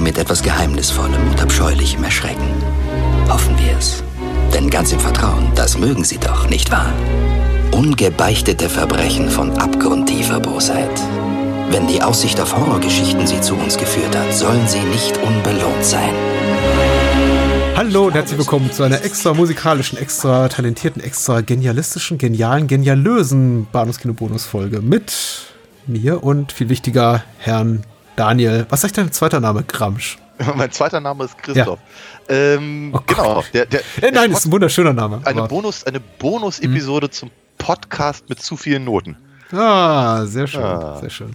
sie mit etwas Geheimnisvollem und Abscheulichem erschrecken. Hoffen wir es. Denn ganz im Vertrauen, das mögen sie doch, nicht wahr? Ungebeichtete Verbrechen von abgrundtiefer Bosheit. Wenn die Aussicht auf Horrorgeschichten sie zu uns geführt hat, sollen sie nicht unbelohnt sein. Hallo und herzlich willkommen zu einer extra musikalischen, extra talentierten, extra genialistischen, genialen, genialösen Bahnhofskino-Bonus-Folge mit mir und viel wichtiger Herrn Daniel. Was sagt dein zweiter Name? Gramsch. mein zweiter Name ist Christoph. Ja. Ähm, oh genau. Der, der, äh, nein, ist ein wunderschöner Name. Eine Bonus, eine Bonus-Episode hm. zum Podcast mit zu vielen Noten. Ah, sehr schön, ah. sehr schön.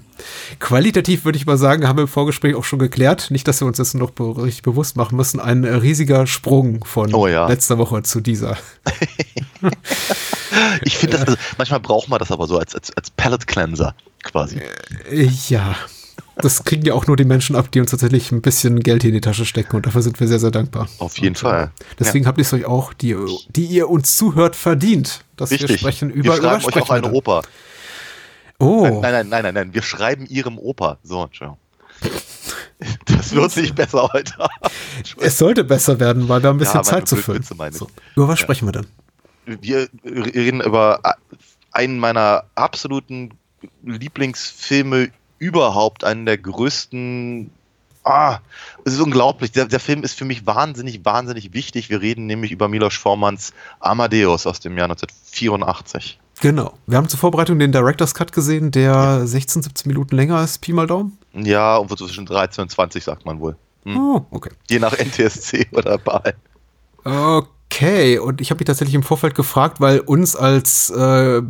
Qualitativ würde ich mal sagen, haben wir im Vorgespräch auch schon geklärt, nicht, dass wir uns das noch be richtig bewusst machen müssen, ein riesiger Sprung von oh, ja. letzter Woche zu dieser. ich finde das, also, manchmal braucht man das aber so als, als, als Palette Cleanser quasi. Äh, ja, das kriegen ja auch nur die Menschen ab, die uns tatsächlich ein bisschen Geld in die Tasche stecken und dafür sind wir sehr, sehr dankbar. Auf jeden und, Fall. Deswegen ja. habt ihr es euch auch, die, die ihr uns zuhört, verdient, dass Richtig. wir sprechen über Wir schreiben euch auch eine Oper. Oh. Nein, nein, nein, nein, nein, wir schreiben ihrem Opa. So, Entschuldigung. Das wird nicht besser heute. es sollte besser werden, weil wir ein bisschen ja, Zeit zu füllen. So, über was sprechen wir denn? Wir reden über einen meiner absoluten Lieblingsfilme überhaupt, einen der größten. Ah, es ist unglaublich. Der, der Film ist für mich wahnsinnig, wahnsinnig wichtig. Wir reden nämlich über Milos Formans Amadeus aus dem Jahr 1984. Genau. Wir haben zur Vorbereitung den Director's Cut gesehen, der ja. 16, 17 Minuten länger ist, Pi mal Daumen. Ja, und zwischen 13 und 20 sagt man wohl. Hm. Oh, okay. Je nach NTSC oder Ball. Okay. Okay, und ich habe mich tatsächlich im Vorfeld gefragt, weil uns als äh,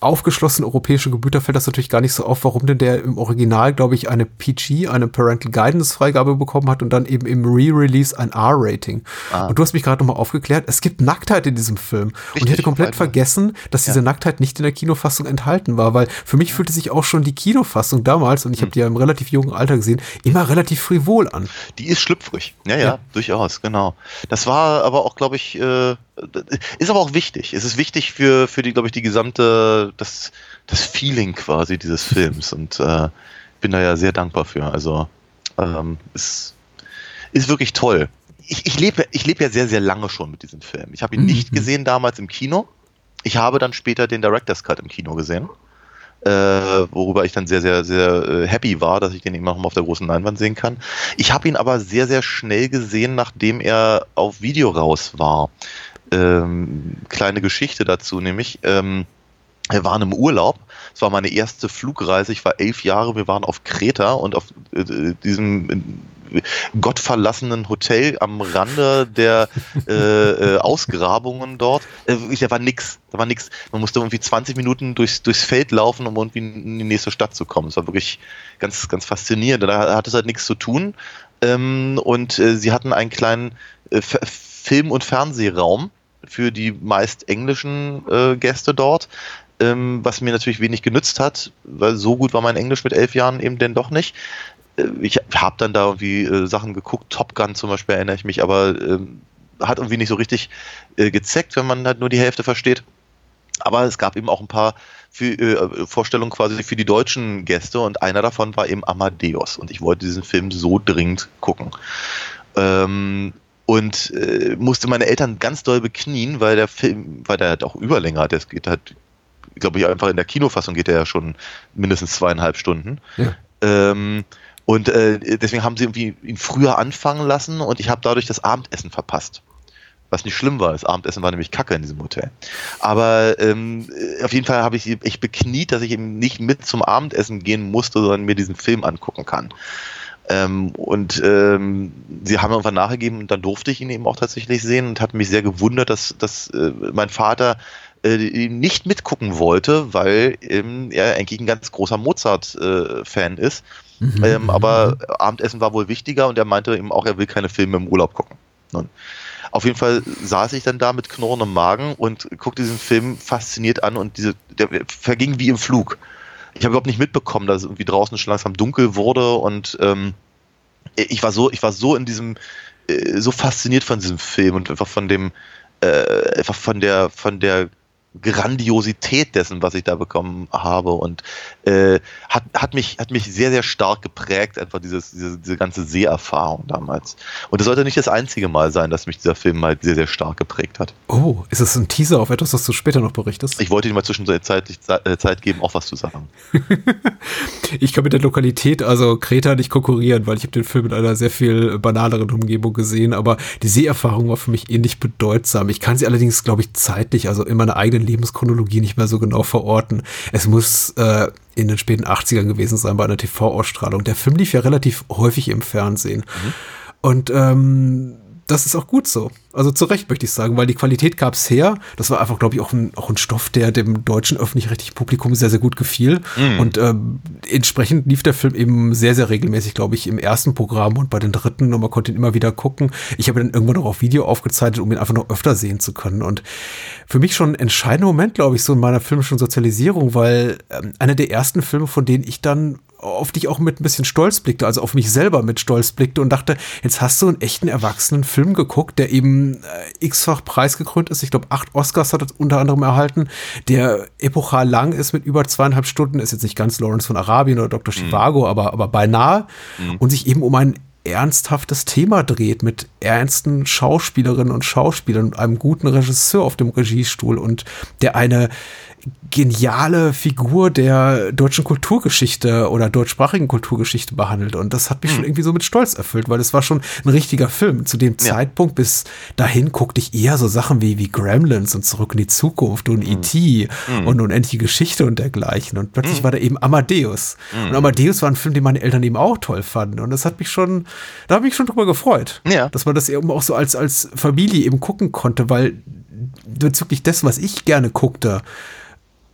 aufgeschlossene europäische Gebüter fällt das natürlich gar nicht so auf, warum denn der im Original, glaube ich, eine PG, eine Parental Guidance Freigabe bekommen hat und dann eben im Re-Release ein R-Rating. Ah. Und du hast mich gerade nochmal aufgeklärt, es gibt Nacktheit in diesem Film. Richtig, und ich hätte komplett vergessen, dass diese ja. Nacktheit nicht in der Kinofassung enthalten war, weil für mich fühlte sich auch schon die Kinofassung damals, und ich habe hm. die ja im relativ jungen Alter gesehen, immer relativ frivol an. Die ist schlüpfrig. Ja, ja, ja. durchaus, genau. Das war aber auch, glaube ich, äh, ist aber auch wichtig. Es ist wichtig für, für die, glaube ich, die gesamte, das, das Feeling quasi dieses Films und äh, bin da ja sehr dankbar für. Also ähm, es ist wirklich toll. Ich, ich lebe ich lebe ja sehr, sehr lange schon mit diesem Film. Ich habe ihn mhm. nicht gesehen damals im Kino. Ich habe dann später den Director's Cut im Kino gesehen äh, worüber ich dann sehr, sehr, sehr äh, happy war, dass ich den immer noch mal auf der großen Leinwand sehen kann. Ich habe ihn aber sehr, sehr schnell gesehen, nachdem er auf Video raus war. Ähm, kleine Geschichte dazu, nämlich. Ähm, wir waren im Urlaub. Es war meine erste Flugreise. Ich war elf Jahre. Wir waren auf Kreta und auf äh, diesem gottverlassenen Hotel am Rande der äh, äh, Ausgrabungen dort. Äh, da war nix. Da war nix. Man musste irgendwie 20 Minuten durchs, durchs Feld laufen, um irgendwie in die nächste Stadt zu kommen. Es war wirklich ganz, ganz faszinierend. Da hat es halt nichts zu tun. Ähm, und äh, sie hatten einen kleinen äh, Film- und Fernsehraum für die meist englischen äh, Gäste dort. Ähm, was mir natürlich wenig genützt hat, weil so gut war mein Englisch mit elf Jahren eben denn doch nicht. Ich habe dann da irgendwie äh, Sachen geguckt, Top Gun zum Beispiel erinnere ich mich, aber ähm, hat irgendwie nicht so richtig äh, gezeckt, wenn man halt nur die Hälfte versteht. Aber es gab eben auch ein paar für, äh, Vorstellungen quasi für die deutschen Gäste und einer davon war eben Amadeus und ich wollte diesen Film so dringend gucken. Ähm, und äh, musste meine Eltern ganz doll beknien, weil der Film, weil der halt auch Überlänge hat. Es geht halt, glaube ich, einfach in der Kinofassung geht er ja schon mindestens zweieinhalb Stunden. Ja. Ähm, und äh, deswegen haben sie irgendwie ihn früher anfangen lassen und ich habe dadurch das Abendessen verpasst. Was nicht schlimm war, das Abendessen war nämlich kacke in diesem Hotel. Aber ähm, auf jeden Fall habe ich ich bekniet, dass ich eben nicht mit zum Abendessen gehen musste, sondern mir diesen Film angucken kann. Ähm, und ähm, sie haben irgendwann nachgegeben und dann durfte ich ihn eben auch tatsächlich sehen und hat mich sehr gewundert, dass, dass äh, mein Vater äh, nicht mitgucken wollte, weil ähm, er eigentlich ein ganz großer Mozart-Fan äh, ist Mhm. Ähm, aber Abendessen war wohl wichtiger und er meinte eben auch, er will keine Filme im Urlaub gucken. Nun, auf jeden Fall saß ich dann da mit knurrendem Magen und guckte diesen Film fasziniert an und diese, der verging wie im Flug. Ich habe überhaupt nicht mitbekommen, dass es irgendwie draußen schon langsam dunkel wurde und ähm, ich war so, ich war so in diesem, äh, so fasziniert von diesem Film und einfach von dem, äh, einfach von der, von der Grandiosität dessen, was ich da bekommen habe und äh, hat, hat, mich, hat mich sehr, sehr stark geprägt, einfach dieses, diese, diese ganze Seherfahrung damals. Und es sollte nicht das einzige Mal sein, dass mich dieser Film halt sehr, sehr stark geprägt hat. Oh, ist es ein Teaser auf etwas, was du später noch berichtest? Ich wollte dir mal zwischenzeitlich äh, Zeit geben, auch was zu sagen. ich kann mit der Lokalität, also Kreta, nicht konkurrieren, weil ich habe den Film in einer sehr viel banaleren Umgebung gesehen, aber die Seherfahrung war für mich ähnlich bedeutsam. Ich kann sie allerdings, glaube ich, zeitlich, also in meiner eigenen Lebenschronologie nicht mehr so genau verorten. Es muss äh, in den späten 80ern gewesen sein bei einer TV-Ausstrahlung. Der Film lief ja relativ häufig im Fernsehen. Mhm. Und ähm, das ist auch gut so. Also zu Recht möchte ich sagen, weil die Qualität gab es her. Das war einfach, glaube ich, auch ein, auch ein Stoff, der dem deutschen öffentlich-rechtlichen Publikum sehr, sehr gut gefiel. Mm. Und ähm, entsprechend lief der Film eben sehr, sehr regelmäßig, glaube ich, im ersten Programm und bei den dritten. Und man konnte ihn immer wieder gucken. Ich habe ihn dann irgendwann noch auf Video aufgezeichnet, um ihn einfach noch öfter sehen zu können. Und für mich schon ein entscheidender Moment, glaube ich, so in meiner filmischen Sozialisierung, weil ähm, einer der ersten Filme, von denen ich dann auf dich auch mit ein bisschen Stolz blickte, also auf mich selber mit Stolz blickte und dachte, jetzt hast du einen echten erwachsenen Film geguckt, der eben äh, x-fach preisgekrönt ist. Ich glaube, acht Oscars hat er unter anderem erhalten, der epochal lang ist mit über zweieinhalb Stunden, ist jetzt nicht ganz Lawrence von Arabien oder Dr. Chivago, mhm. aber, aber beinahe mhm. und sich eben um ein ernsthaftes Thema dreht mit ernsten Schauspielerinnen und Schauspielern und einem guten Regisseur auf dem Regiestuhl und der eine geniale Figur der deutschen Kulturgeschichte oder deutschsprachigen Kulturgeschichte behandelt. Und das hat mich hm. schon irgendwie so mit Stolz erfüllt, weil es war schon ein richtiger Film. Zu dem ja. Zeitpunkt bis dahin guckte ich eher so Sachen wie, wie Gremlins und Zurück in die Zukunft und hm. E.T. Hm. und Unendliche Geschichte und dergleichen. Und plötzlich hm. war da eben Amadeus. Hm. Und Amadeus war ein Film, den meine Eltern eben auch toll fanden. Und das hat mich schon, da habe ich mich schon drüber gefreut. Ja. Dass man das eben auch so als, als Familie eben gucken konnte, weil bezüglich dessen, was ich gerne guckte,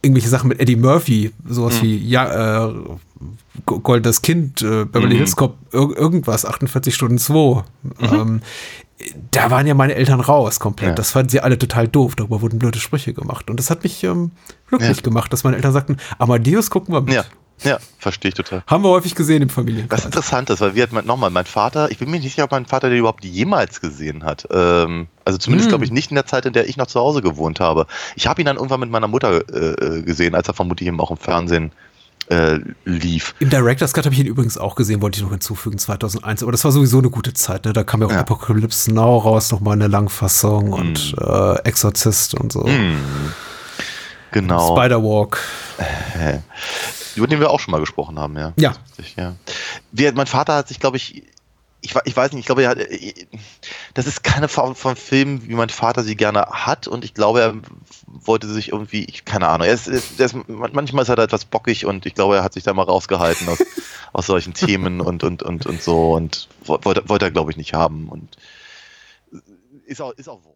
irgendwelche Sachen mit Eddie Murphy, sowas mhm. wie ja, äh, Goldenes Kind, äh, Beverly mhm. Hills Cop, ir irgendwas, 48 Stunden 2. Mhm. Ähm, da waren ja meine Eltern raus komplett. Ja. Das fanden sie alle total doof. Darüber wurden blöde Sprüche gemacht. Und das hat mich ähm, glücklich ja. gemacht, dass meine Eltern sagten, Amadeus gucken wir mit. Ja. Ja, verstehe ich total. Haben wir häufig gesehen im Familienkreis. Was interessant ist, weil wir hatten nochmal, mein Vater, ich bin mir nicht sicher, ob mein Vater den überhaupt jemals gesehen hat. Ähm, also zumindest, mm. glaube ich, nicht in der Zeit, in der ich noch zu Hause gewohnt habe. Ich habe ihn dann irgendwann mit meiner Mutter äh, gesehen, als er vermutlich eben auch im Fernsehen äh, lief. Im Director's Cut habe ich ihn übrigens auch gesehen, wollte ich noch hinzufügen, 2001. Aber das war sowieso eine gute Zeit. Ne? Da kam ja auch ja. Apocalypse Now raus, nochmal eine Langfassung mm. und äh, Exorzist und so. Mm. Genau. Spider-Walk. Äh, über den wir auch schon mal gesprochen haben, ja. Ja. ja. Wir, mein Vater hat sich, glaube ich, ich, ich, weiß nicht, ich glaube, er hat, das ist keine Form von Film, wie mein Vater sie gerne hat und ich glaube, er wollte sich irgendwie, ich, keine Ahnung, er ist, er ist, manchmal ist er da etwas bockig und ich glaube, er hat sich da mal rausgehalten aus, aus solchen Themen und, und, und, und so und wollte, wollte er, glaube ich, nicht haben und ist auch, ist auch wurscht.